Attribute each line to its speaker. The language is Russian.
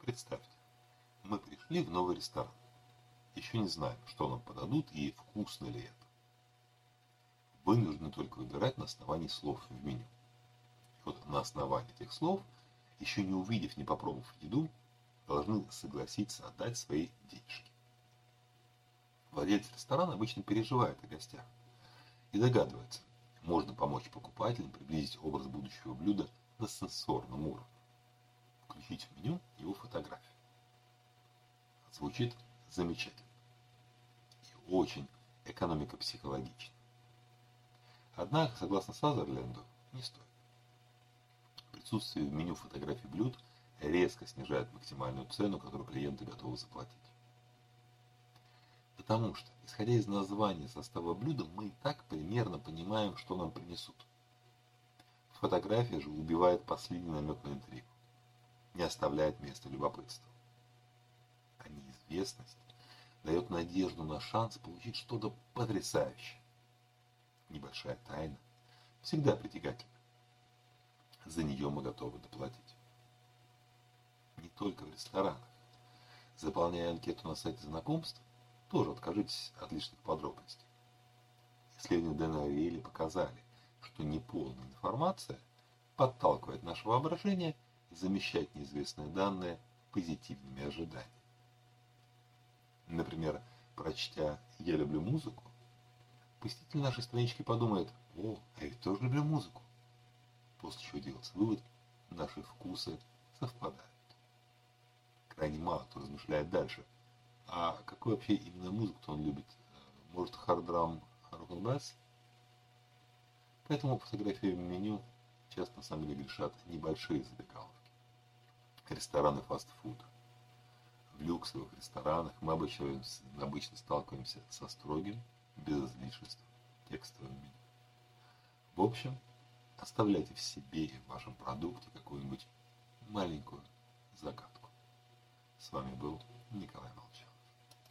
Speaker 1: Представьте, мы пришли в новый ресторан. Еще не знаем, что нам подадут и вкусно ли это. Вы нужно только выбирать на основании слов в меню. И вот на основании этих слов, еще не увидев, не попробовав еду, должны согласиться отдать свои денежки. Владелец ресторана обычно переживает о гостях и догадывается, можно помочь покупателям приблизить образ будущего блюда на сенсорном уровне. Включить в меню его фотографию. Звучит замечательно. И очень экономико-психологично. Однако, согласно Сазерленду, не стоит. Присутствие в меню фотографий блюд резко снижает максимальную цену, которую клиенты готовы заплатить. Потому что, исходя из названия состава блюда, мы и так примерно понимаем, что нам принесут. Фотография же убивает последний намек на интригу, не оставляет места любопытству. А неизвестность дает надежду на шанс получить что-то потрясающее. Небольшая тайна всегда притягательна. За нее мы готовы доплатить. Не только в ресторанах. Заполняя анкету на сайте знакомств, тоже откажитесь от лишних подробностей. Исследования Дэна Ариэли показали, что неполная информация подталкивает наше воображение замещать неизвестные данные позитивными ожиданиями. Например, прочтя «Я люблю музыку», посетитель нашей странички подумает «О, а я тоже люблю музыку». После чего делается вывод, наши вкусы совпадают. Крайне мало кто размышляет дальше – а какую вообще именно музыку он любит? Может, хардрам, рок-н-басс? Поэтому фотографии в меню часто на самом деле грешат небольшие забегаловки рестораны фастфуда, В люксовых ресторанах мы обычно, обычно сталкиваемся со строгим, без излишеств, текстовым меню. В общем, оставляйте в себе и в вашем продукте какую-нибудь маленькую загадку. С вами был Николай Молчан.